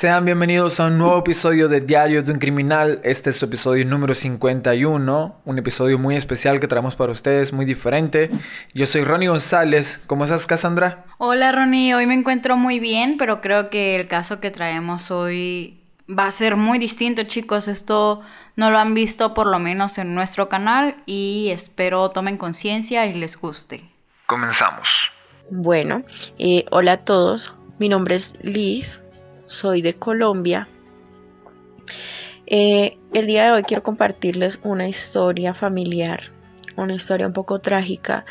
Sean bienvenidos a un nuevo episodio de Diario de un Criminal. Este es su episodio número 51, un episodio muy especial que traemos para ustedes, muy diferente. Yo soy Ronnie González. ¿Cómo estás, Cassandra? Hola, Ronnie. Hoy me encuentro muy bien, pero creo que el caso que traemos hoy va a ser muy distinto, chicos. Esto no lo han visto por lo menos en nuestro canal y espero tomen conciencia y les guste. Comenzamos. Bueno, eh, hola a todos. Mi nombre es Liz soy de Colombia. Eh, el día de hoy quiero compartirles una historia familiar, una historia un poco trágica,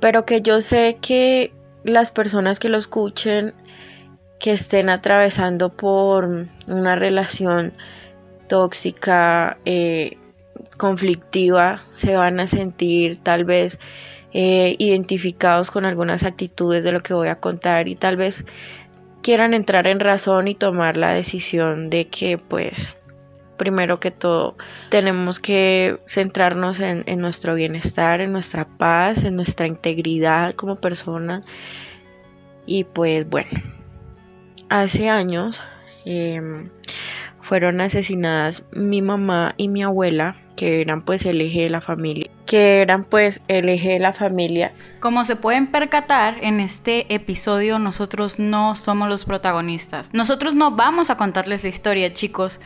pero que yo sé que las personas que lo escuchen, que estén atravesando por una relación tóxica, eh, conflictiva, se van a sentir tal vez eh, identificados con algunas actitudes de lo que voy a contar y tal vez quieran entrar en razón y tomar la decisión de que pues primero que todo tenemos que centrarnos en, nuestro bienestar, en nuestra paz, en nuestra integridad como persona. Y pues bueno, hace años em, fueron asesinadas mi mamá y mi abuela que eran pues el eje de la familia, que eran pues el eje de la familia. Como se pueden percatar, en este episodio nosotros no somos los protagonistas. Nosotros no vamos a contarles la historia, chicos.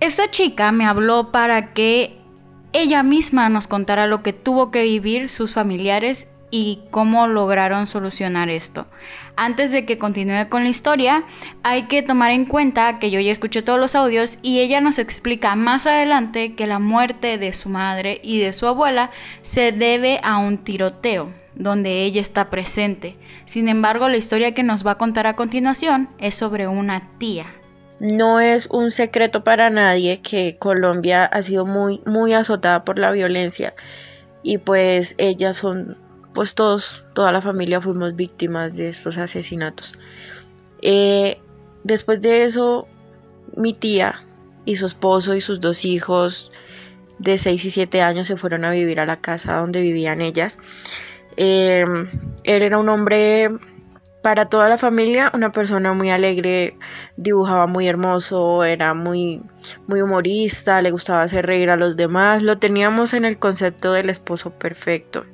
Esta chica me habló para que ella misma nos contara lo que tuvo que vivir sus familiares y cómo lograron solucionar esto. Antes de que continúe con la historia, hay que tomar en cuenta que yo ya escuché todos los audios y ella nos explica más adelante que la muerte de su madre y de su abuela se debe a un tiroteo donde ella está presente. Sin embargo, la historia que nos va a contar a continuación es sobre una tía. No es un secreto para nadie que Colombia ha sido muy muy azotada por la violencia y pues ellas son pues todos, toda la familia fuimos víctimas de estos asesinatos. Eh, después de eso, mi tía y su esposo y sus dos hijos de 6 y 7 años se fueron a vivir a la casa donde vivían ellas. Em, él era un hombre para toda la familia, una persona muy alegre, dibujaba muy hermoso, era muy, muy humorista, le gustaba hacer reír a los demás, lo teníamos en el concepto del esposo perfecto.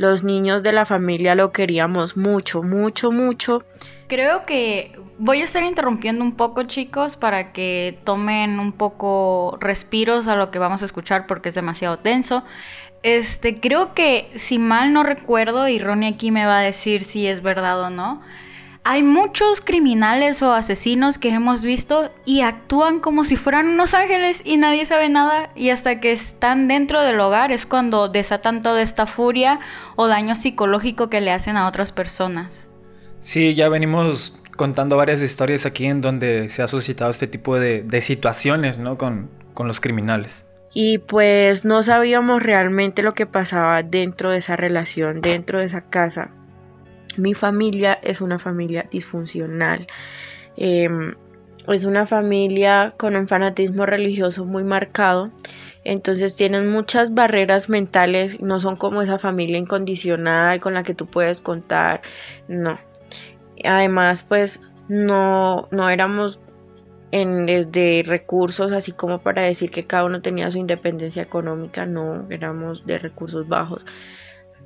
Los niños de la familia lo queríamos mucho, mucho, mucho. Creo que voy a estar interrumpiendo un poco, chicos, para que tomen un poco respiros a lo que vamos a escuchar porque es demasiado tenso. Este, creo que si mal no recuerdo, y Ronnie aquí me va a decir si es verdad o no, hay muchos criminales o asesinos que hemos visto y actúan como si fueran unos ángeles y nadie sabe nada y hasta que están dentro del hogar es cuando desatan toda esta furia o daño psicológico que le hacen a otras personas. Sí, ya venimos contando varias historias aquí en donde se ha suscitado este tipo de, situaciones ¿no? con, con los criminales. Y pues no sabíamos realmente lo que pasaba dentro de esa relación, dentro de esa casa mi familia es una familia disfuncional. Em, es una familia con un fanatismo religioso muy marcado. Entonces tienen muchas barreras mentales, no son como esa familia incondicional con la que tú puedes contar, no. Además, pues no, no éramos en, de recursos así como para decir que cada uno tenía su independencia económica, no, éramos de recursos bajos.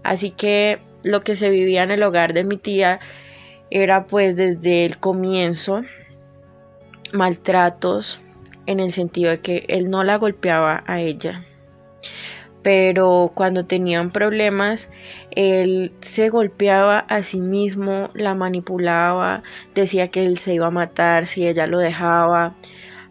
Así que lo que se vivía en el hogar de mi tía era pues desde el comienzo maltratos en el sentido de que él no la golpeaba a ella. Pero cuando tenían problemas, él se golpeaba a sí mismo, la manipulaba, decía que él se iba a matar si ella lo dejaba.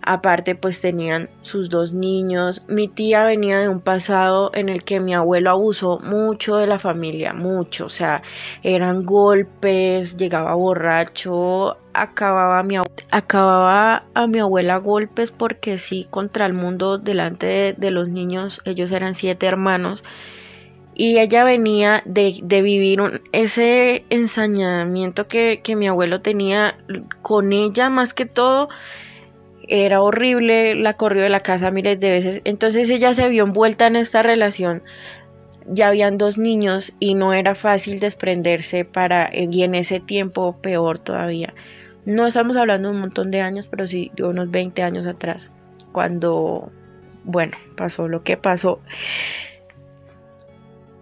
Aparte pues tenían sus dos niños. Mi tía venía de un pasado en el que mi abuelo abusó mucho de la familia, mucho. O sea, eran golpes, llegaba borracho, acababa a mi, acababa a mi abuela golpes porque sí, contra el mundo delante de, los niños. Ellos eran siete hermanos. Y ella venía de, vivir ese ensañamiento que, que mi abuelo tenía con ella más que todo era horrible, la corrió de la casa miles de veces. Entonces ella se vio envuelta en esta relación. Ya habían dos niños y no era fácil desprenderse para, y en ese tiempo peor todavía. No estamos hablando de un montón de años, pero sí de unos 20 años atrás, cuando, bueno, pasó lo que pasó.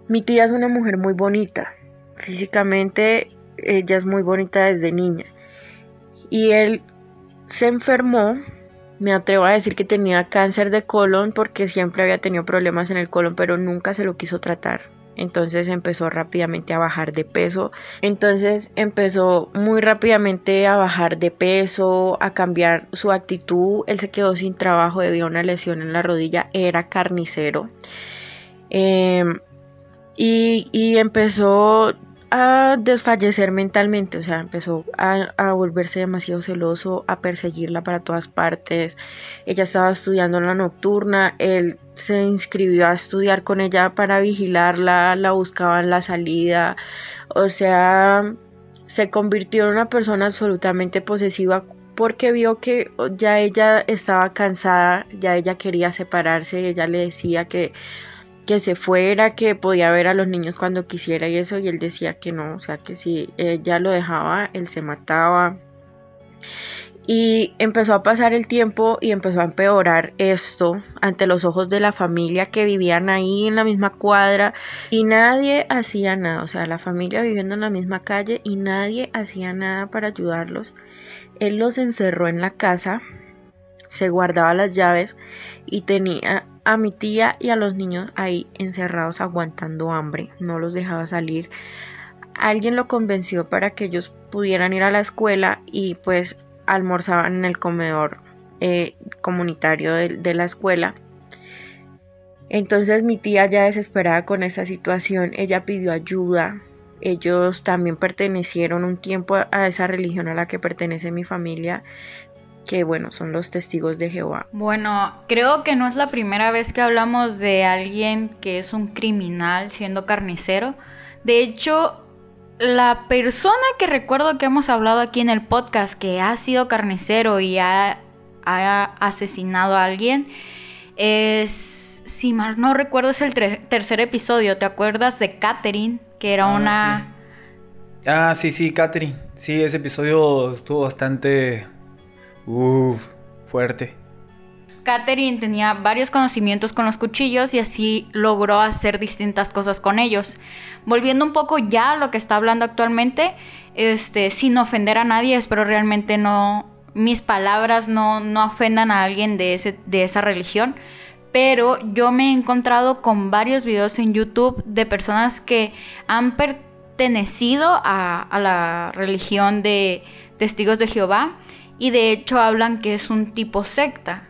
Mi tía es una mujer muy bonita. Físicamente ella es muy bonita desde niña. Y él se enfermó. Me atrevo a decir que tenía cáncer de colon porque siempre había tenido problemas en el colon, pero nunca se lo quiso tratar. Entonces empezó rápidamente a bajar de peso. Entonces empezó muy rápidamente a bajar de peso, a cambiar su actitud. Él se quedó sin trabajo debido a una lesión en la rodilla. Era carnicero. Em, y, y empezó a desfallecer mentalmente, o sea, empezó a, volverse demasiado celoso, a perseguirla para todas partes. Ella estaba estudiando en la nocturna, él se inscribió a estudiar con ella para vigilarla, la buscaba en la salida, o sea, se convirtió en una persona absolutamente posesiva porque vio que ya ella estaba cansada, ya ella quería separarse, ella le decía que que se fuera, que podía ver a los niños cuando quisiera y eso, y él decía que no, o sea, que si ella lo dejaba, él se mataba. Y empezó a pasar el tiempo y empezó a empeorar esto ante los ojos de la familia que vivían ahí en la misma cuadra y nadie hacía nada, o sea, la familia viviendo en la misma calle y nadie hacía nada para ayudarlos. Él los encerró en la casa, se guardaba las llaves y tenía a mi tía y a los niños ahí encerrados aguantando hambre, no los dejaba salir. Alguien lo convenció para que ellos pudieran ir a la escuela y pues almorzaban en el comedor eh, comunitario de, de la escuela. Entonces mi tía ya desesperada con esa situación, ella pidió ayuda. Ellos también pertenecieron un tiempo a esa religión a la que pertenece mi familia que bueno, son los testigos de Jehová. Bueno, creo que no es la primera vez que hablamos de alguien que es un criminal siendo carnicero. De hecho, la persona que recuerdo que hemos hablado aquí en el podcast que ha sido carnicero y ha, asesinado a alguien es, si mal no recuerdo, es el tercer episodio. ¿Te acuerdas de Catherine? Que era ah, una... Ah, sí, sí, Catherine. Sí, ese episodio estuvo bastante Fuerte. Catherine tenía varios conocimientos con los cuchillos y así logró hacer distintas cosas con ellos. Volviendo un poco ya a lo que está hablando actualmente, este, sin ofender a nadie, espero realmente no mis palabras no, no ofendan a alguien de, ese, de esa religión. Pero yo me he encontrado con varios videos en YouTube de personas que han pertenecido a la religión de testigos de Jehová y de hecho hablan que es un tipo secta.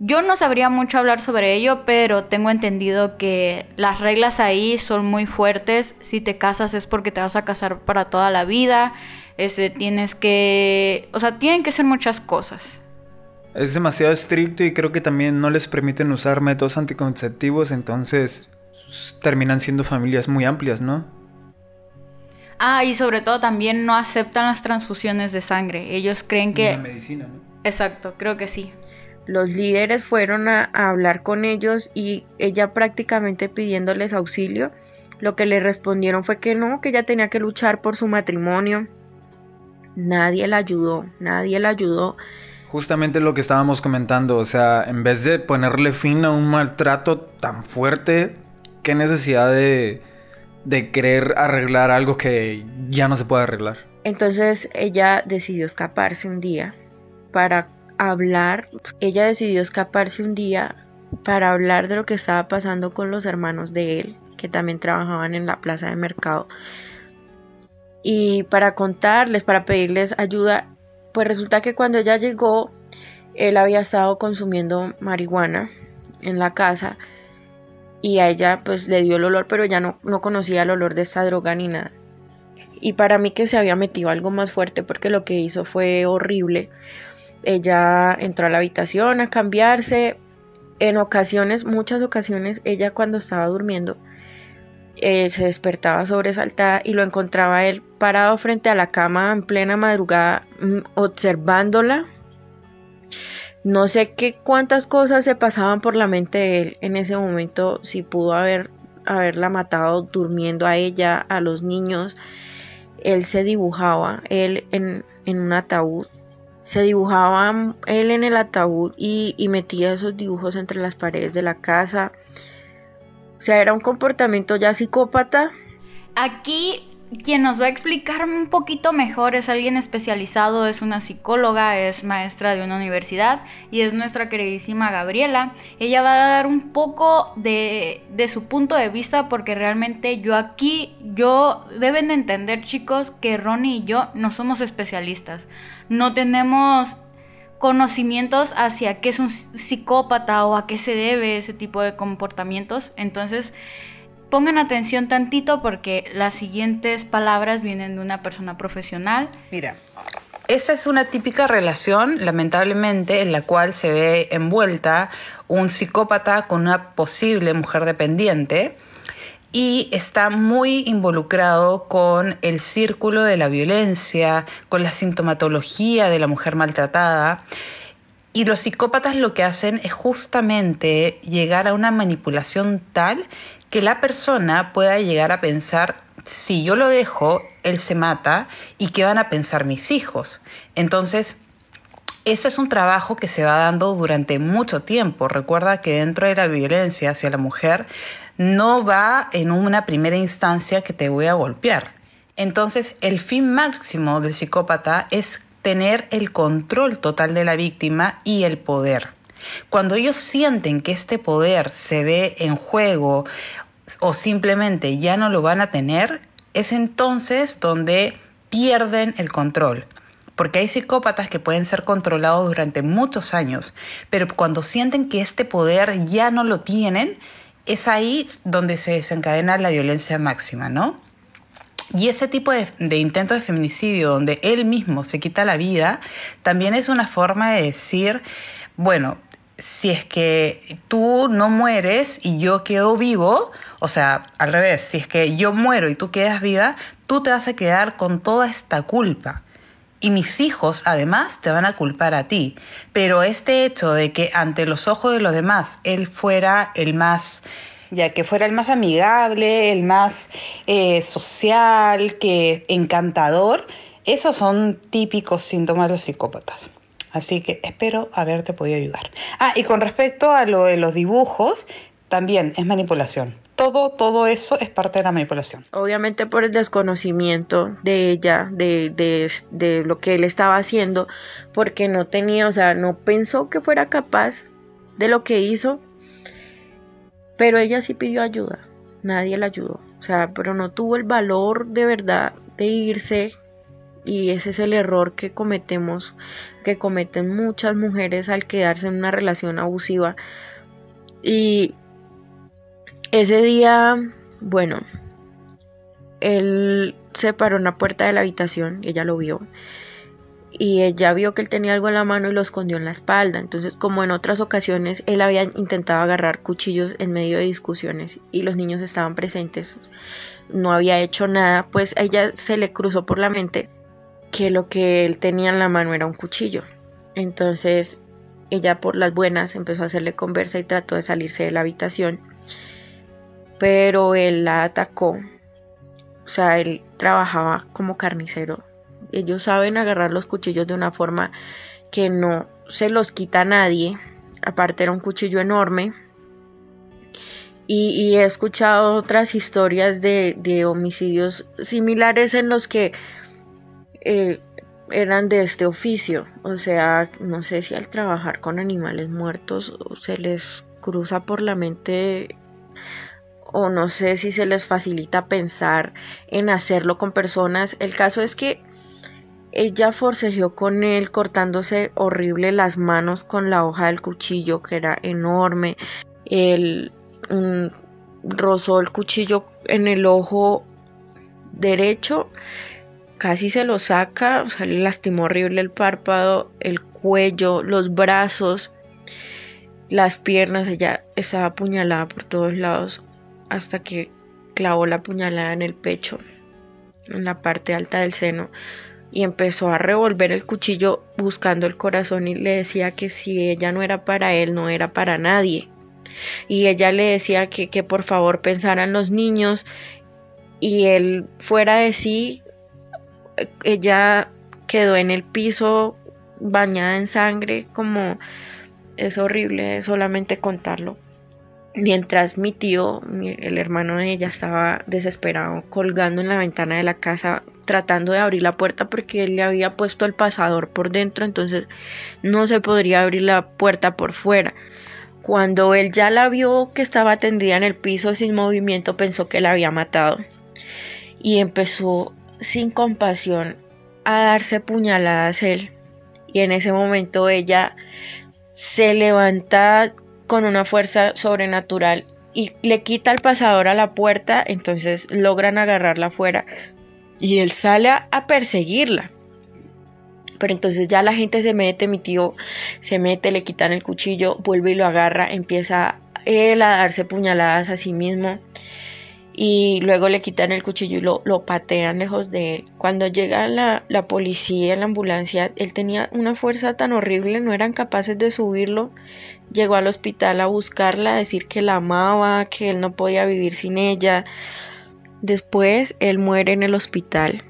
Yo no sabría mucho hablar sobre ello, pero tengo entendido que las reglas ahí son muy fuertes. Si te casas es porque te vas a casar para toda la vida. Este, tienes que... O sea, tienen que ser muchas cosas. Es demasiado estricto y creo que también no les permiten usar métodos anticonceptivos, entonces terminan siendo familias muy amplias, ¿no? Ah, y sobre todo también no aceptan las transfusiones de sangre. Ellos creen que... La medicina, ¿no? Exacto, creo que sí. Los líderes fueron a, hablar con ellos y ella prácticamente pidiéndoles auxilio. Lo que le respondieron fue que no, que ella tenía que luchar por su matrimonio. Nadie la ayudó, nadie la ayudó. Justamente lo que estábamos comentando, o sea, en vez de ponerle fin a un maltrato tan fuerte, qué necesidad de, de querer arreglar algo que ya no se puede arreglar. Entonces ella decidió escaparse un día para hablar. Ella decidió escaparse un día para hablar de lo que estaba pasando con los hermanos de él, que también trabajaban en la plaza de mercado. Y para contarles, para pedirles ayuda, pues resulta que cuando ella llegó, él había estado consumiendo marihuana en la casa y a ella pues le dio el olor, pero ella no, no conocía el olor de esta droga ni nada. Y para mí que se había metido algo más fuerte porque lo que hizo fue horrible. Ella entró a la habitación a cambiarse. En ocasiones, muchas ocasiones, ella cuando estaba durmiendo eh, se despertaba sobresaltada y lo encontraba él parado frente a la cama en plena madrugada mm, observándola no sé qué cuántas cosas se pasaban por la mente de él en ese momento, si pudo haber, haberla matado durmiendo a ella, a los niños. Él se dibujaba, él en, en un ataúd. Se dibujaba él en el ataúd y, y metía esos dibujos entre las paredes de la casa. O sea, era un comportamiento ya psicópata. Aquí quien nos va a explicar un poquito mejor es alguien especializado, es una psicóloga, es maestra de una universidad y es nuestra queridísima Gabriela. Ella va a dar un poco de, de su punto de vista porque realmente yo aquí, yo deben de entender chicos que Ronnie y yo no somos especialistas, no tenemos conocimientos hacia qué es un psicópata o a qué se debe ese tipo de comportamientos, entonces Pongan atención tantito porque las siguientes palabras vienen de una persona profesional. Mira, esa es una típica relación, lamentablemente, en la cual se ve envuelta un psicópata con una posible mujer dependiente y está muy involucrado con el círculo de la violencia, con la sintomatología de la mujer maltratada. Y los psicópatas lo que hacen es justamente llegar a una manipulación tal que la persona pueda llegar a pensar, si yo lo dejo, él se mata y qué van a pensar mis hijos. Entonces, eso es un trabajo que se va dando durante mucho tiempo. Recuerda que dentro de la violencia hacia la mujer no va en una primera instancia que te voy a golpear. Entonces, el fin máximo del psicópata es tener el control total de la víctima y el poder. Cuando ellos sienten que este poder se ve en juego o simplemente ya no lo van a tener, es entonces donde pierden el control. Porque hay psicópatas que pueden ser controlados durante muchos años, pero cuando sienten que este poder ya no lo tienen, es ahí donde se desencadena la violencia máxima, ¿no? Y ese tipo de, de, intento de feminicidio donde él mismo se quita la vida, también es una forma de decir, bueno, si es que tú no mueres y yo quedo vivo, o sea, al revés, si es que yo muero y tú quedas viva, tú te vas a quedar con toda esta culpa. Y mis hijos además te van a culpar a ti. Pero este hecho de que ante los ojos de los demás él fuera el más ya que fuera el más amigable, el más eh, social, que encantador, esos son típicos síntomas de los psicópatas. Así que espero haberte podido ayudar. Ah, y con respecto a lo de los dibujos, también es manipulación. Todo, todo eso es parte de la manipulación. Obviamente por el desconocimiento de ella, de, de, de lo que él estaba haciendo, porque no tenía, o sea, no pensó que fuera capaz de lo que hizo, pero ella sí pidió ayuda, nadie la ayudó, o sea, pero no tuvo el valor de verdad de irse y ese es el error que cometemos, que cometen muchas mujeres al quedarse en una relación abusiva. Y ese día, bueno, él se paró en la puerta de la habitación, ella lo vio, y ella vio que él tenía algo en la mano y lo escondió en la espalda. Entonces, como en otras ocasiones, él había intentado agarrar cuchillos en medio de discusiones y los niños estaban presentes, no había hecho nada, pues a ella se le cruzó por la mente que lo que él tenía en la mano era un cuchillo. Entonces ella por las buenas empezó a hacerle conversa y trató de salirse de la habitación. Pero él la atacó. O sea, él trabajaba como carnicero. Ellos saben agarrar los cuchillos de una forma que no se los quita a nadie. Aparte era un cuchillo enorme. Y, he escuchado otras historias de, de homicidios similares en los que eh, eran de este oficio, o sea, no sé si al trabajar con animales muertos se les cruza por la mente o no sé si se les facilita pensar en hacerlo con personas. El caso es que ella forcejeó con él cortándose horrible las manos con la hoja del cuchillo que era enorme. Él rozó el cuchillo en el ojo derecho casi se lo saca, o sea, le lastimó horrible el párpado, el cuello, los brazos, las piernas, ella estaba apuñalada por todos lados hasta que clavó la puñalada en el pecho, en la parte alta del seno, y empezó a revolver el cuchillo buscando el corazón y le decía que si ella no era para él, no era para nadie. Y ella le decía que, que por favor pensaran los niños y él fuera de sí ella quedó en el piso bañada en sangre, como es horrible solamente contarlo. Mientras mi tío, el hermano de ella, estaba desesperado, colgando en la ventana de la casa, tratando de abrir la puerta porque él le había puesto el pasador por dentro, entonces no se podría abrir la puerta por fuera. Cuando él ya la vio que estaba tendida en el piso sin movimiento, pensó que la había matado y empezó sin compasión a darse puñaladas él. Y en ese momento ella se levanta con una fuerza sobrenatural y le quita el pasador a la puerta, entonces logran agarrarla afuera y él sale a, perseguirla. Pero entonces ya la gente se mete, mi tío se mete, le quitan el cuchillo, vuelve y lo agarra, empieza él a darse puñaladas a sí mismo y luego le quitan el cuchillo y lo, lo patean lejos de él. Cuando llega la, la policía, la ambulancia, él tenía una fuerza tan horrible, no eran capaces de subirlo. Llegó al hospital a buscarla, a decir que la amaba, que él no podía vivir sin ella. Después él muere en el hospital.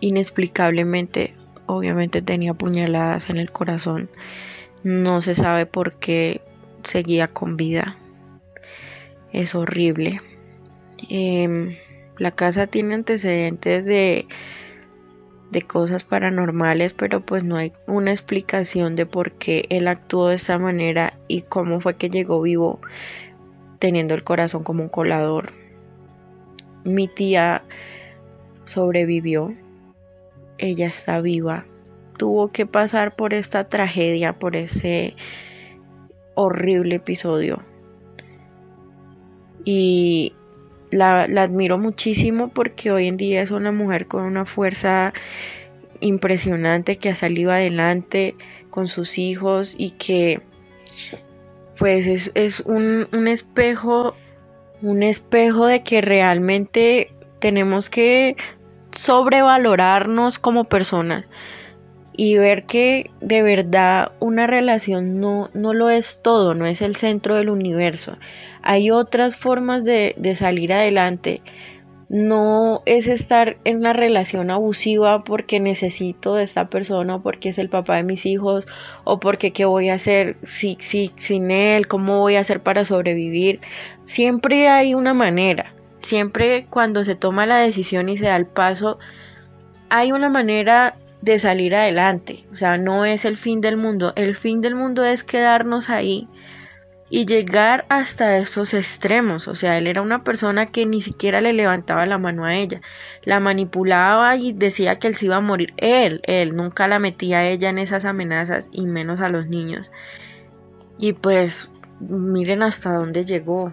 Inexplicablemente, obviamente tenía puñaladas en el corazón. No se sabe por qué seguía con vida es horrible. Em, la casa tiene antecedentes de, de cosas paranormales, pero pues no hay una explicación de por qué él actuó de esa manera y cómo fue que llegó vivo teniendo el corazón como un colador. Mi tía sobrevivió, ella está viva, tuvo que pasar por esta tragedia, por ese horrible episodio y la, admiro muchísimo porque hoy en día es una mujer con una fuerza impresionante que ha salido adelante con sus hijos y que pues es, es un, un, espejo un espejo de que realmente tenemos que sobrevalorarnos como personas y ver que de verdad una relación no, no lo es todo, no es el centro del universo. Hay otras formas de, de salir adelante. No es estar en una relación abusiva porque necesito de esta persona o porque es el papá de mis hijos o porque qué voy a hacer si, si, sin él, cómo voy a hacer para sobrevivir. Siempre hay una manera. Siempre cuando se toma la decisión y se da el paso, hay una manera de salir adelante. O sea, no es el fin del mundo. El fin del mundo es quedarnos ahí y llegar hasta estos extremos. O sea, él era una persona que ni siquiera le levantaba la mano a ella. La manipulaba y decía que él se iba a morir. Él, él nunca la metía a ella en esas amenazas y menos a los niños. Y pues miren hasta dónde llegó.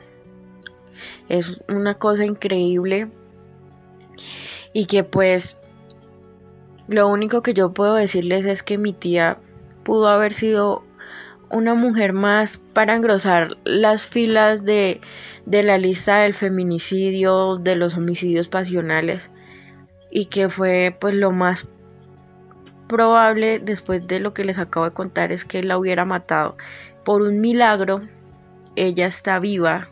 Es una cosa increíble. Y que pues lo único que yo puedo decirles es que mi tía pudo haber sido una mujer más para engrosar las filas de, de la lista del feminicidio, de los homicidios pasionales y que fue pues lo más probable después de lo que les acabo de contar es que la hubiera matado. Por un milagro ella está viva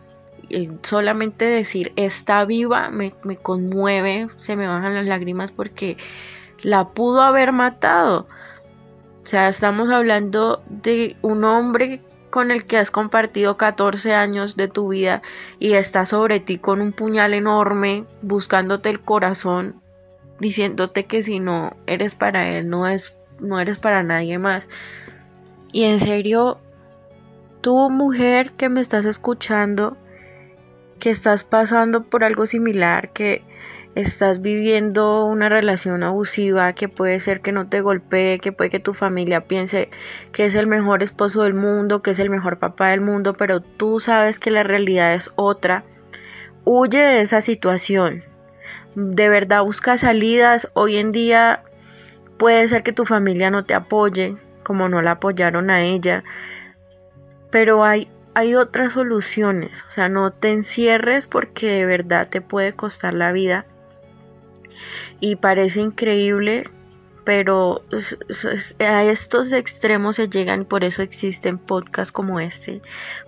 y solamente decir está viva me, me conmueve se me bajan las lágrimas porque la pudo haber matado. O sea, estamos hablando de un hombre con el que has compartido 14 años de tu vida y está sobre ti con un puñal enorme, buscándote el corazón, diciéndote que si no eres para él, no, es, no eres para nadie más. Y en serio, tú mujer que me estás escuchando, que estás pasando por algo similar, que estás viviendo una relación abusiva que puede ser que no te golpee, que puede que tu familia piense que es el mejor esposo del mundo, que es el mejor papá del mundo, pero tú sabes que la realidad es otra, huye de esa situación. De verdad busca salidas. Hoy en día puede ser que tu familia no te apoye, como no la apoyaron a ella, pero hay hay otras soluciones, o sea, no te encierres porque de verdad te puede costar la vida y parece increíble, pero a estos extremos se llegan y por eso existen podcasts como este,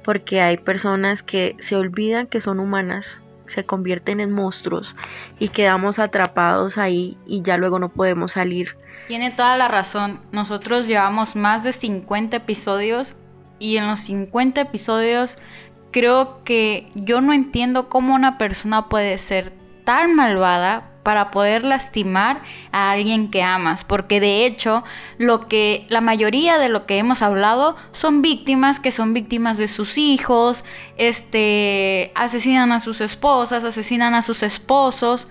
porque hay personas que se olvidan que son humanas, se convierten en monstruos y quedamos atrapados ahí y ya luego no podemos salir. Tiene toda la razón. Nosotros llevamos más de 50 episodios y en los 50 episodios creo que yo no entiendo cómo una persona puede ser tan malvada para poder lastimar a alguien que amas, porque de hecho lo que la mayoría de lo que hemos hablado son víctimas que son víctimas de sus hijos, este asesinan a sus esposas, asesinan a sus esposos,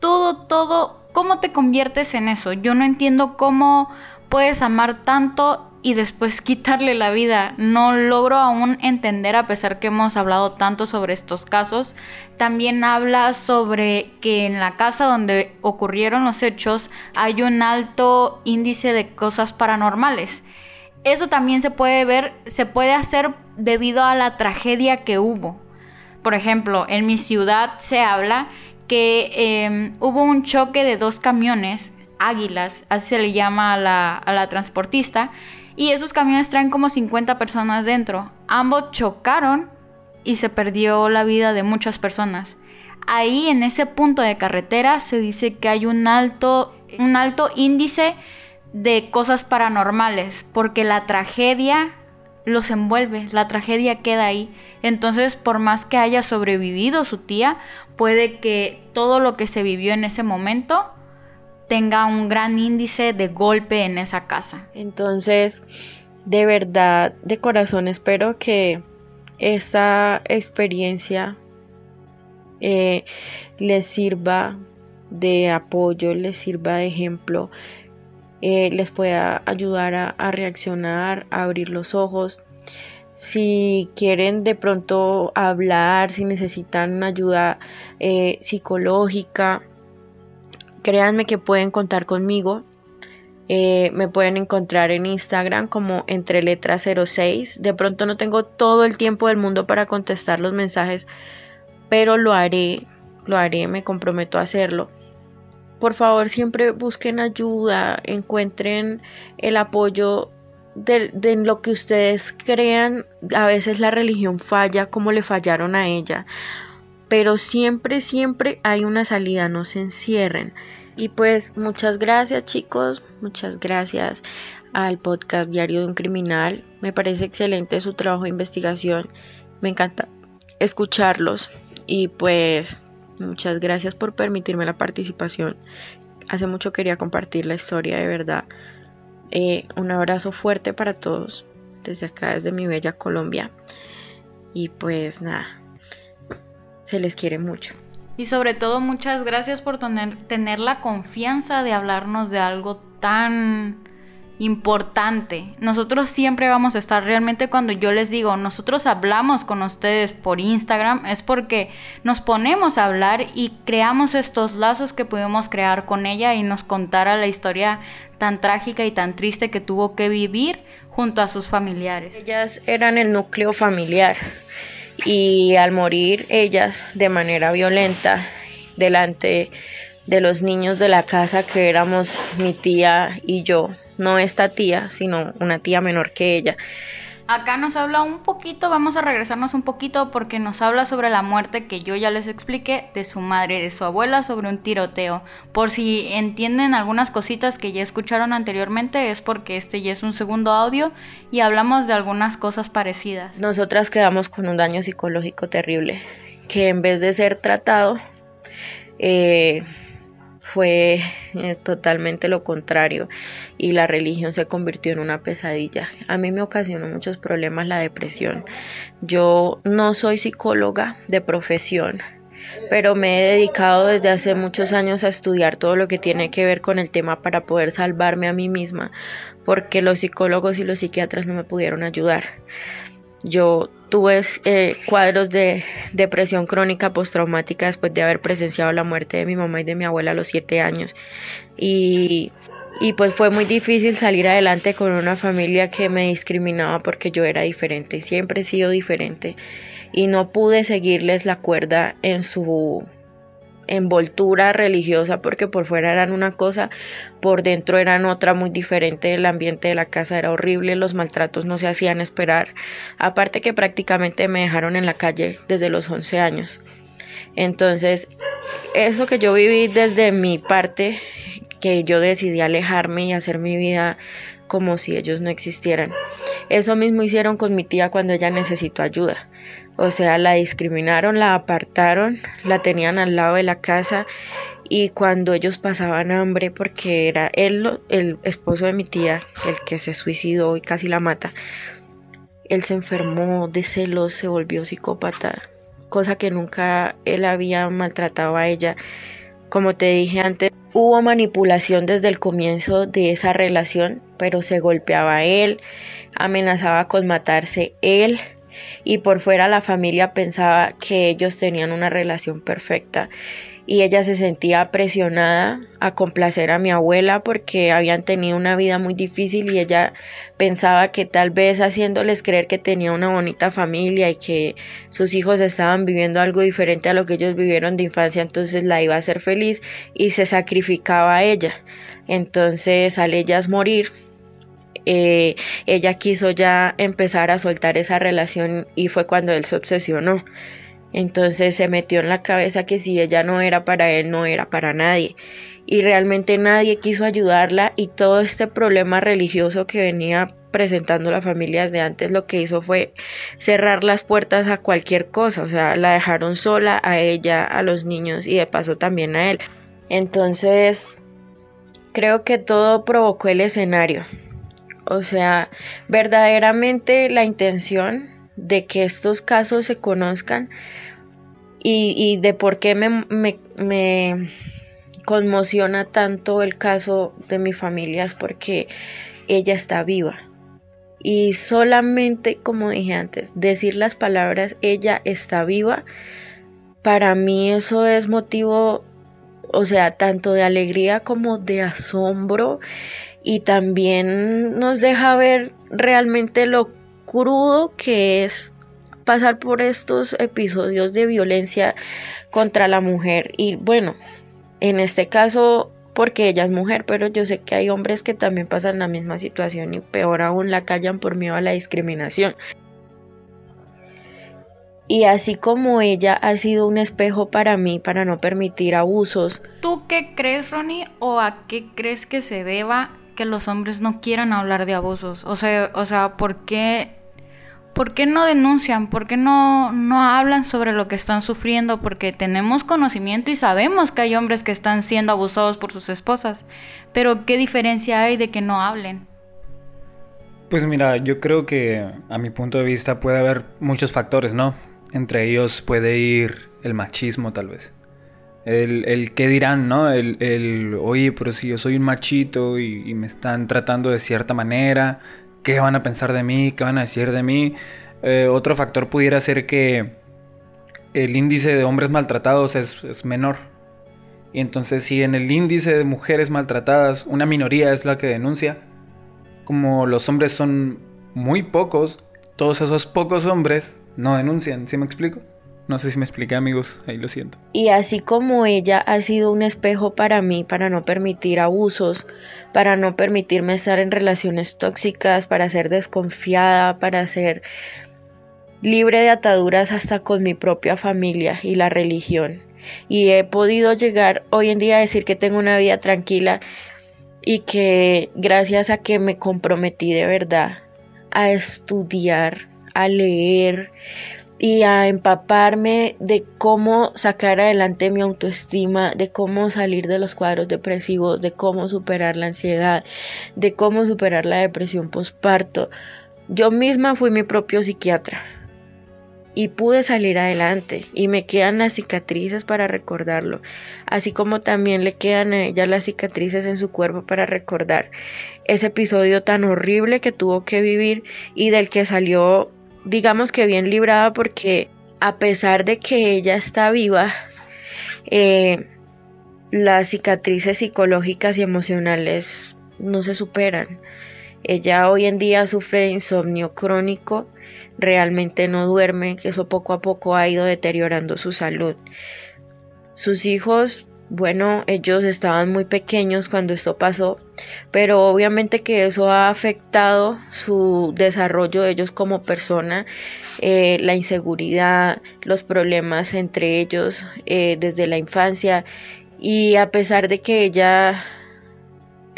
todo todo, ¿cómo te conviertes en eso? Yo no entiendo cómo puedes amar tanto y después quitarle la vida. No logro aún entender a pesar que hemos hablado tanto sobre estos casos. También habla sobre que en la casa donde ocurrieron los hechos hay un alto índice de cosas paranormales. Eso también se puede ver, se puede hacer debido a la tragedia que hubo. Por ejemplo, en mi ciudad se habla que em, hubo un choque de dos camiones águilas, así se le llama a la, a la transportista, y esos camiones traen como 50 personas dentro. Ambos chocaron y se perdió la vida de muchas personas. Ahí en ese punto de carretera se dice que hay un alto, un alto índice de cosas paranormales, porque la tragedia los envuelve, la tragedia queda ahí. Entonces, por más que haya sobrevivido su tía, puede que todo lo que se vivió en ese momento tenga un gran índice de golpe en esa casa. Entonces, de verdad, de corazón espero que esta experiencia eh, les sirva de apoyo, les sirva de ejemplo, eh, les pueda ayudar a, reaccionar, a abrir los ojos. Si quieren de pronto hablar, si necesitan ayuda eh, psicológica, Créanme que pueden contar conmigo. Eh, me pueden encontrar en Instagram como entre letras 06. De pronto no tengo todo el tiempo del mundo para contestar los mensajes, pero lo haré, lo haré, me comprometo a hacerlo. Por favor, siempre busquen ayuda, encuentren el apoyo de, de, lo que ustedes crean. A veces la religión falla como le fallaron a ella, pero siempre, siempre hay una salida, no se encierren. Y pues muchas gracias chicos, muchas gracias al podcast Diario de un Criminal. Me parece excelente su trabajo de investigación. Me encanta escucharlos. Y pues muchas gracias por permitirme la participación. Hace mucho quería compartir la historia de verdad. Eh, un abrazo fuerte para todos desde acá, desde mi bella Colombia. Y pues nada, se les quiere mucho. Y sobre todo muchas gracias por tener, tener la confianza de hablarnos de algo tan importante. Nosotros siempre vamos a estar realmente cuando yo les digo, nosotros hablamos con ustedes por Instagram, es porque nos ponemos a hablar y creamos estos lazos que pudimos crear con ella y nos contara la historia tan trágica y tan triste que tuvo que vivir junto a sus familiares. Ellas eran el núcleo familiar y al morir ellas de manera violenta delante de los niños de la casa que éramos mi tía y yo, no esta tía, sino una tía menor que ella. Acá nos habla un poquito, vamos a regresarnos un poquito porque nos habla sobre la muerte que yo ya les expliqué de su madre, de su abuela, sobre un tiroteo. Por si entienden algunas cositas que ya escucharon anteriormente, es porque este ya es un segundo audio y hablamos de algunas cosas parecidas. Nosotras quedamos con un daño psicológico terrible, que en vez de ser tratado, eh, fue eh, totalmente lo contrario y la religión se convirtió en una pesadilla. A mí me ocasionó muchos problemas la depresión. Yo no soy psicóloga de profesión, pero me he dedicado desde hace muchos años a estudiar todo lo que tiene que ver con el tema para poder salvarme a mí misma, porque los psicólogos y los psiquiatras no me pudieron ayudar. Yo tuve eh, cuadros de depresión crónica postraumática después de haber presenciado la muerte de mi mamá y de mi abuela a los siete años. Y, y pues fue muy difícil salir adelante con una familia que me discriminaba porque yo era diferente, siempre he sido diferente. Y no pude seguirles la cuerda en su envoltura religiosa porque por fuera eran una cosa, por dentro eran otra muy diferente, el ambiente de la casa era horrible, los maltratos no se hacían esperar, aparte que prácticamente me dejaron en la calle desde los 11 años. Entonces, eso que yo viví desde mi parte, que yo decidí alejarme y hacer mi vida como si ellos no existieran. Eso mismo hicieron con mi tía cuando ella necesitó ayuda. O sea, la discriminaron, la apartaron, la tenían al lado de la casa y cuando ellos pasaban hambre, porque era él, el esposo de mi tía, el que se suicidó y casi la mata, él se enfermó de celos, se volvió psicópata, cosa que nunca él había maltratado a ella. Como te dije antes, hubo manipulación desde el comienzo de esa relación, pero se golpeaba a él, amenazaba con matarse él y por fuera la familia pensaba que ellos tenían una relación perfecta y ella se sentía presionada a complacer a mi abuela porque habían tenido una vida muy difícil y ella pensaba que tal vez haciéndoles creer que tenía una bonita familia y que sus hijos estaban viviendo algo diferente a lo que ellos vivieron de infancia, entonces la iba a hacer feliz y se sacrificaba a ella. Entonces al ellas morir, eh, ella quiso ya empezar a soltar esa relación y fue cuando él se obsesionó. Entonces se metió en la cabeza que si ella no era para él, no era para nadie. Y realmente nadie quiso ayudarla y todo este problema religioso que venía presentando la familia desde antes lo que hizo fue cerrar las puertas a cualquier cosa. O sea, la dejaron sola a ella, a los niños y de paso también a él. Entonces, creo que todo provocó el escenario. O sea, verdaderamente la intención de que estos casos se conozcan y, de por qué me, me, conmociona tanto el caso de mi familia es porque ella está viva. Y solamente, como dije antes, decir las palabras ella está viva, para mí eso es motivo, o sea, tanto de alegría como de asombro y también nos deja ver realmente lo crudo que es pasar por estos episodios de violencia contra la mujer y bueno, en este caso porque ella es mujer, pero yo sé que hay hombres que también pasan la misma situación y peor aún la callan por miedo a la discriminación. Y así como ella ha sido un espejo para mí para no permitir abusos. ¿Tú qué crees, Ronnie, o a qué crees que se deba que los hombres no quieran hablar de abusos? O sea, o sea, ¿por qué ¿por qué no denuncian? ¿Por qué no, no hablan sobre lo que están sufriendo? Porque tenemos conocimiento y sabemos que hay hombres que están siendo abusados por sus esposas. Pero ¿qué diferencia hay de que no hablen? Pues mira, yo creo que a mi punto de vista puede haber muchos factores, ¿no? Entre ellos puede ir el machismo tal vez. El, el qué dirán, ¿no? El, el, oye, pero si yo soy un machito y, me están tratando de cierta manera, qué van a pensar de mí, qué van a decir de mí. Eh, otro factor pudiera ser que el índice de hombres maltratados es, menor. Y entonces si en el índice de mujeres maltratadas una minoría es la que denuncia, como los hombres son muy pocos, todos esos pocos hombres no denuncian, ¿sí me explico? No sé si me expliqué amigos, ahí lo siento. Y así como ella ha sido un espejo para mí, para no permitir abusos, para no permitirme estar en relaciones tóxicas, para ser desconfiada, para ser libre de ataduras hasta con mi propia familia y la religión. Y he podido llegar hoy en día a decir que tengo una vida tranquila y que gracias a que me comprometí de verdad a estudiar, a leer, y a empaparme de cómo sacar adelante mi autoestima, de cómo salir de los cuadros depresivos, de cómo superar la ansiedad, de cómo superar la depresión postparto. Yo misma fui mi propio psiquiatra y pude salir adelante y me quedan las cicatrices para recordarlo, así como también le quedan a ella las cicatrices en su cuerpo para recordar ese episodio tan horrible que tuvo que vivir y del que salió digamos que bien librada porque a pesar de que ella está viva, eh, las cicatrices psicológicas y emocionales no se superan. Ella hoy en día sufre de insomnio crónico, realmente no duerme, que eso poco a poco ha ido deteriorando su salud. Sus hijos, bueno, ellos estaban muy pequeños cuando esto pasó pero obviamente que eso ha afectado su desarrollo de ellos como persona, eh, la inseguridad, los problemas entre ellos eh, desde la infancia y a pesar de que ella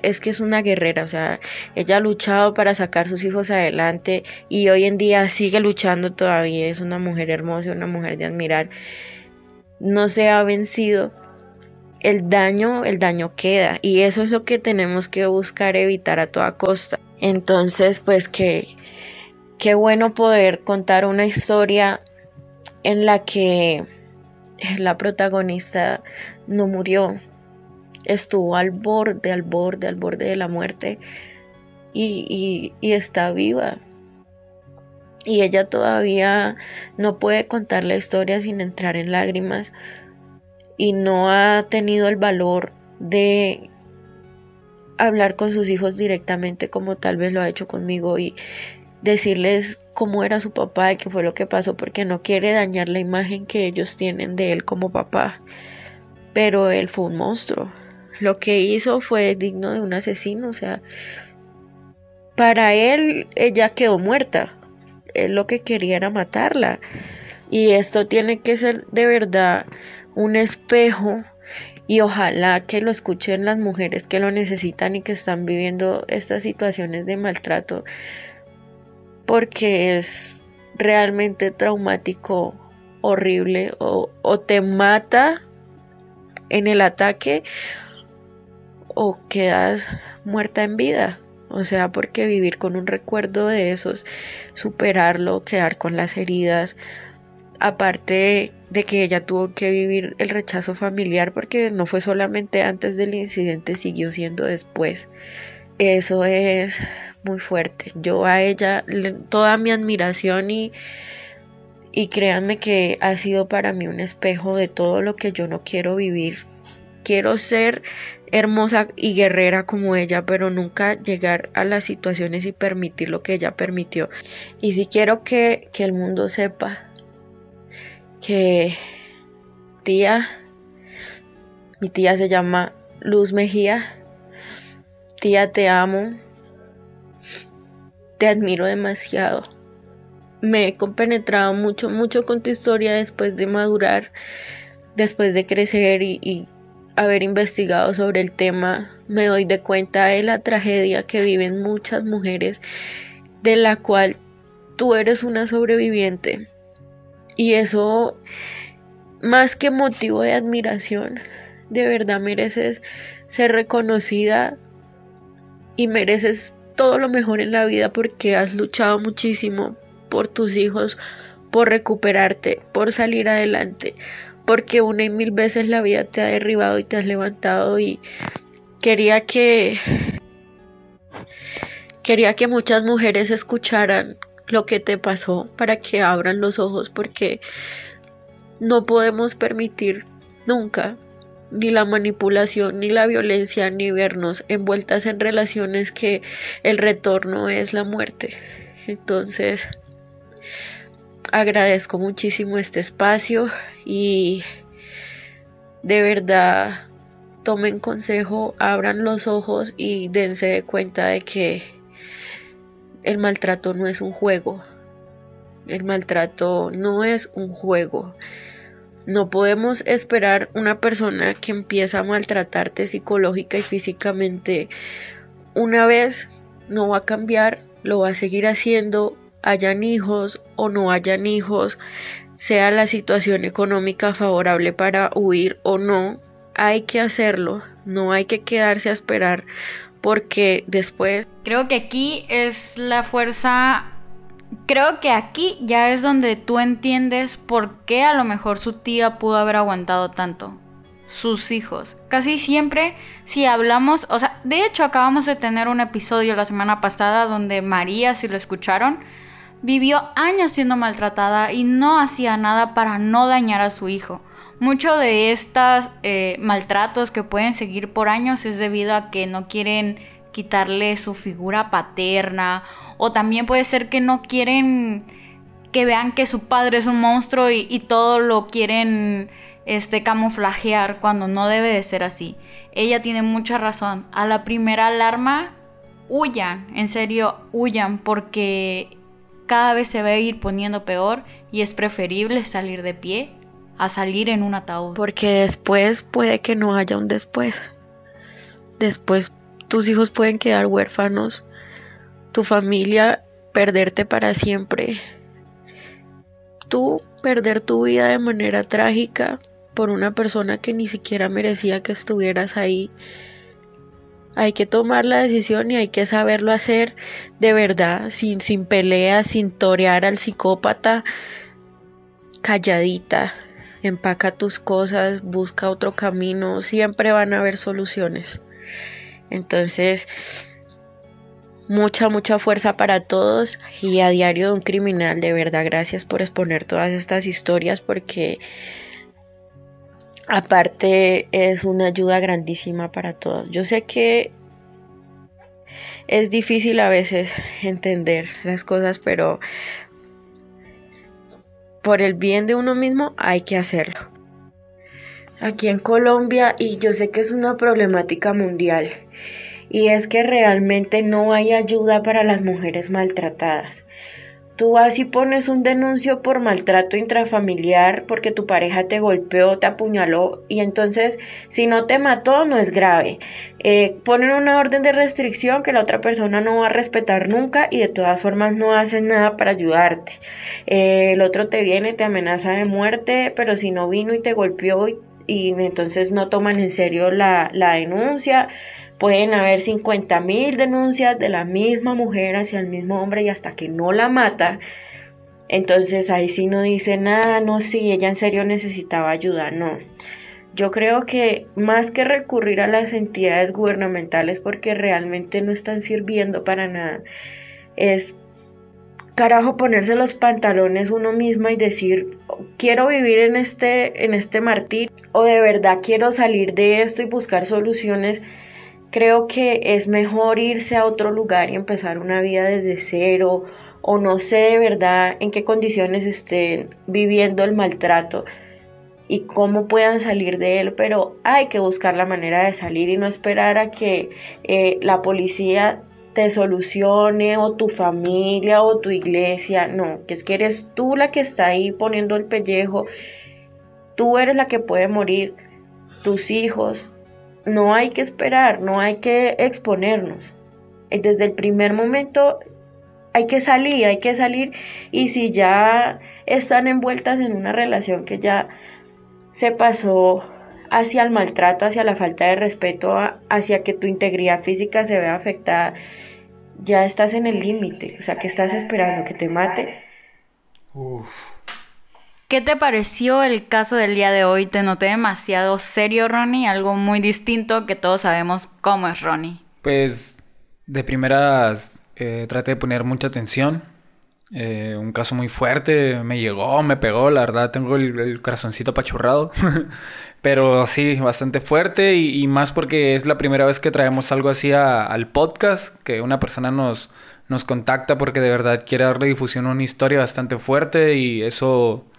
es que es una guerrera, o sea, ella ha luchado para sacar sus hijos adelante y hoy en día sigue luchando todavía, es una mujer hermosa, una mujer de admirar, no se ha vencido. El daño, el daño queda y eso es lo que tenemos que buscar evitar a toda costa. Entonces, pues que qué bueno poder contar una historia en la que la protagonista no murió, estuvo al borde, al borde, al borde de la muerte y, está viva. Y ella todavía no puede contar la historia sin entrar en lágrimas y no ha tenido el valor de hablar con sus hijos directamente como tal vez lo ha hecho conmigo y decirles cómo era su papá y qué fue lo que pasó porque no quiere dañar la imagen que ellos tienen de él como papá. Pero él fue un monstruo. Lo que hizo fue digno de un asesino, o sea, para él ella quedó muerta. Él lo que quería era matarla. Y esto tiene que ser de verdad un espejo y ojalá que lo escuchen las mujeres que lo necesitan y que están viviendo estas situaciones de maltrato porque es realmente traumático, horrible o, o te mata en el ataque o quedas muerta en vida. O sea, porque vivir con un recuerdo de esos, superarlo, quedar con las heridas, aparte de que ella tuvo que vivir el rechazo familiar porque no fue solamente antes del incidente, siguió siendo después. Eso es muy fuerte. Yo a ella toda mi admiración y y créanme que ha sido para mí un espejo de todo lo que yo no quiero vivir. Quiero ser hermosa y guerrera como ella, pero nunca llegar a las situaciones y permitir lo que ella permitió. Y si quiero que, que el mundo sepa que tía, mi tía se llama Luz Mejía, tía te amo, te admiro demasiado. Me he compenetrado mucho, mucho con tu historia después de madurar, después de crecer y haber investigado sobre el tema, me doy de cuenta de la tragedia que viven muchas mujeres, de la cual tú eres una sobreviviente. Y eso, más que motivo de admiración, de verdad mereces ser reconocida y mereces todo lo mejor en la vida porque has luchado muchísimo por tus hijos, por recuperarte, por salir adelante, porque una y mil veces la vida te ha derribado y te has levantado y quería que quería que muchas mujeres escucharan lo que te pasó para que abran los ojos porque no podemos permitir nunca ni la manipulación ni la violencia ni vernos envueltas en relaciones que el retorno es la muerte. Entonces, agradezco muchísimo este espacio y de verdad tomen consejo, abran los ojos y dense de cuenta de que el maltrato no es un juego. El maltrato no es un juego. No podemos esperar una persona que empieza a maltratarte psicológica y físicamente una vez no va a cambiar, lo va a seguir haciendo hayan hijos o no hayan hijos, sea la situación económica favorable para huir o no, hay que hacerlo, no hay que quedarse a esperar porque después... Creo que aquí es la fuerza, creo que aquí ya es donde tú entiendes por qué a lo mejor su tía pudo haber aguantado tanto. Sus hijos. Casi siempre, si hablamos, o sea, de hecho acabamos de tener un episodio la semana pasada donde María, si lo escucharon, Vivió años siendo maltratada y no hacía nada para no dañar a su hijo. Mucho de estos eh, maltratos que pueden seguir por años es debido a que no quieren quitarle su figura paterna o también puede ser que no quieren que vean que su padre es un monstruo y, todo lo quieren este camuflajear cuando no debe de ser así. Ella tiene mucha razón. A la primera alarma, huyan, en serio, huyan porque cada vez se va a ir poniendo peor y es preferible salir de pie a salir en un ataúd. Porque después puede que no haya un después. Después tus hijos pueden quedar huérfanos, tu familia perderte para siempre, tú perder tu vida de manera trágica por una persona que ni siquiera merecía que estuvieras ahí. Hay que tomar la decisión y hay que saberlo hacer de verdad, sin, sin peleas, sin torear al psicópata, calladita. Empaca tus cosas, busca otro camino, siempre van a haber soluciones. Entonces, mucha, mucha fuerza para todos y a diario de un criminal, de verdad, gracias por exponer todas estas historias porque aparte es una ayuda grandísima para todos. Yo sé que es difícil a veces entender las cosas, pero por el bien de uno mismo hay que hacerlo. Aquí en Colombia, y yo sé que es una problemática mundial, y es que realmente no hay ayuda para las mujeres maltratadas. Tú vas y pones un denuncio por maltrato intrafamiliar porque tu pareja te golpeó, te apuñaló y entonces si no te mató no es grave. Eh, ponen una orden de restricción que la otra persona no va a respetar nunca y de todas formas no hacen nada para ayudarte. Eh, el otro te viene, te amenaza de muerte, pero si no vino y te golpeó y, entonces no toman en serio la, la denuncia Pueden haber 50 mil denuncias de la misma mujer hacia el mismo hombre y hasta que no la mata. Entonces ahí sí no dice nada, no, sí, ella en serio necesitaba ayuda, no. Yo creo que más que recurrir a las entidades gubernamentales porque realmente no están sirviendo para nada, es carajo ponerse los pantalones uno misma y decir quiero vivir en este en este martir o de verdad quiero salir de esto y buscar soluciones creo que es mejor irse a otro lugar y empezar una vida desde cero o no sé de verdad en qué condiciones estén viviendo el maltrato y cómo puedan salir de él, pero hay que buscar la manera de salir y no esperar a que eh, la policía te solucione o tu familia o tu iglesia, no, que es que eres tú la que está ahí poniendo el pellejo, tú eres la que puede morir, tus hijos, no hay que esperar, no hay que exponernos. Desde el primer momento hay que salir, hay que salir y si ya están envueltas en una relación que ya se pasó hacia el maltrato, hacia la falta de respeto, hacia que tu integridad física se vea afectada, ya estás en el límite, o sea, que estás esperando que te mate. ¿Qué te pareció el caso del día de hoy? Te noté demasiado serio, Ronnie, algo muy distinto que todos sabemos cómo es Ronnie. Pues de primeras eh, traté de poner mucha atención. Eh, un caso muy fuerte, me llegó, me pegó, la verdad tengo el, corazoncito apachurrado. Pero sí, bastante fuerte y, más porque es la primera vez que traemos algo así al podcast, que una persona nos, nos contacta porque de verdad quiere darle difusión a una historia bastante fuerte y eso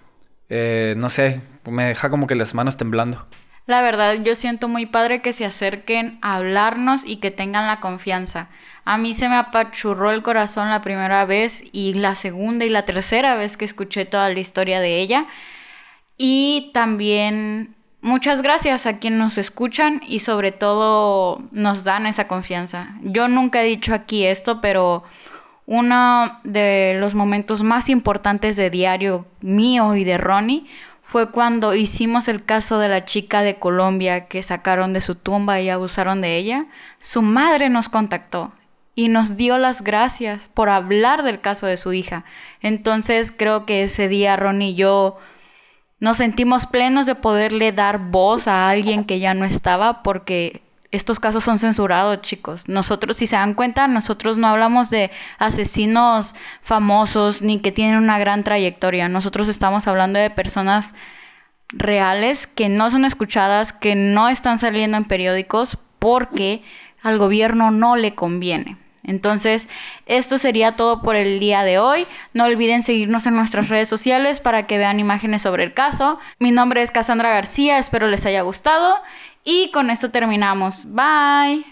eh, no sé, me deja como que las manos temblando. La verdad, yo siento muy padre que se acerquen a hablarnos y que tengan la confianza. A mí se me apachurró el corazón la primera vez y la segunda y la tercera vez que escuché toda la historia de ella. Y también muchas gracias a quienes nos escuchan y sobre todo nos dan esa confianza. Yo nunca he dicho aquí esto, pero uno de los momentos más importantes de diario mío y de Ronnie fue cuando hicimos el caso de la chica de Colombia que sacaron de su tumba y abusaron de ella. Su madre nos contactó y nos dio las gracias por hablar del caso de su hija. Entonces creo que ese día Ronnie y yo nos sentimos plenos de poderle dar voz a alguien que ya no estaba porque estos casos son censurados, chicos. Nosotros, si se dan cuenta, nosotros no hablamos de asesinos famosos ni que tienen una gran trayectoria. Nosotros estamos hablando de personas reales que no son escuchadas, que no están saliendo en periódicos porque al gobierno no le conviene. Entonces, esto sería todo por el día de hoy. No olviden seguirnos en nuestras redes sociales para que vean imágenes sobre el caso. Mi nombre es Cassandra García, espero les haya gustado y con esto terminamos. Bye.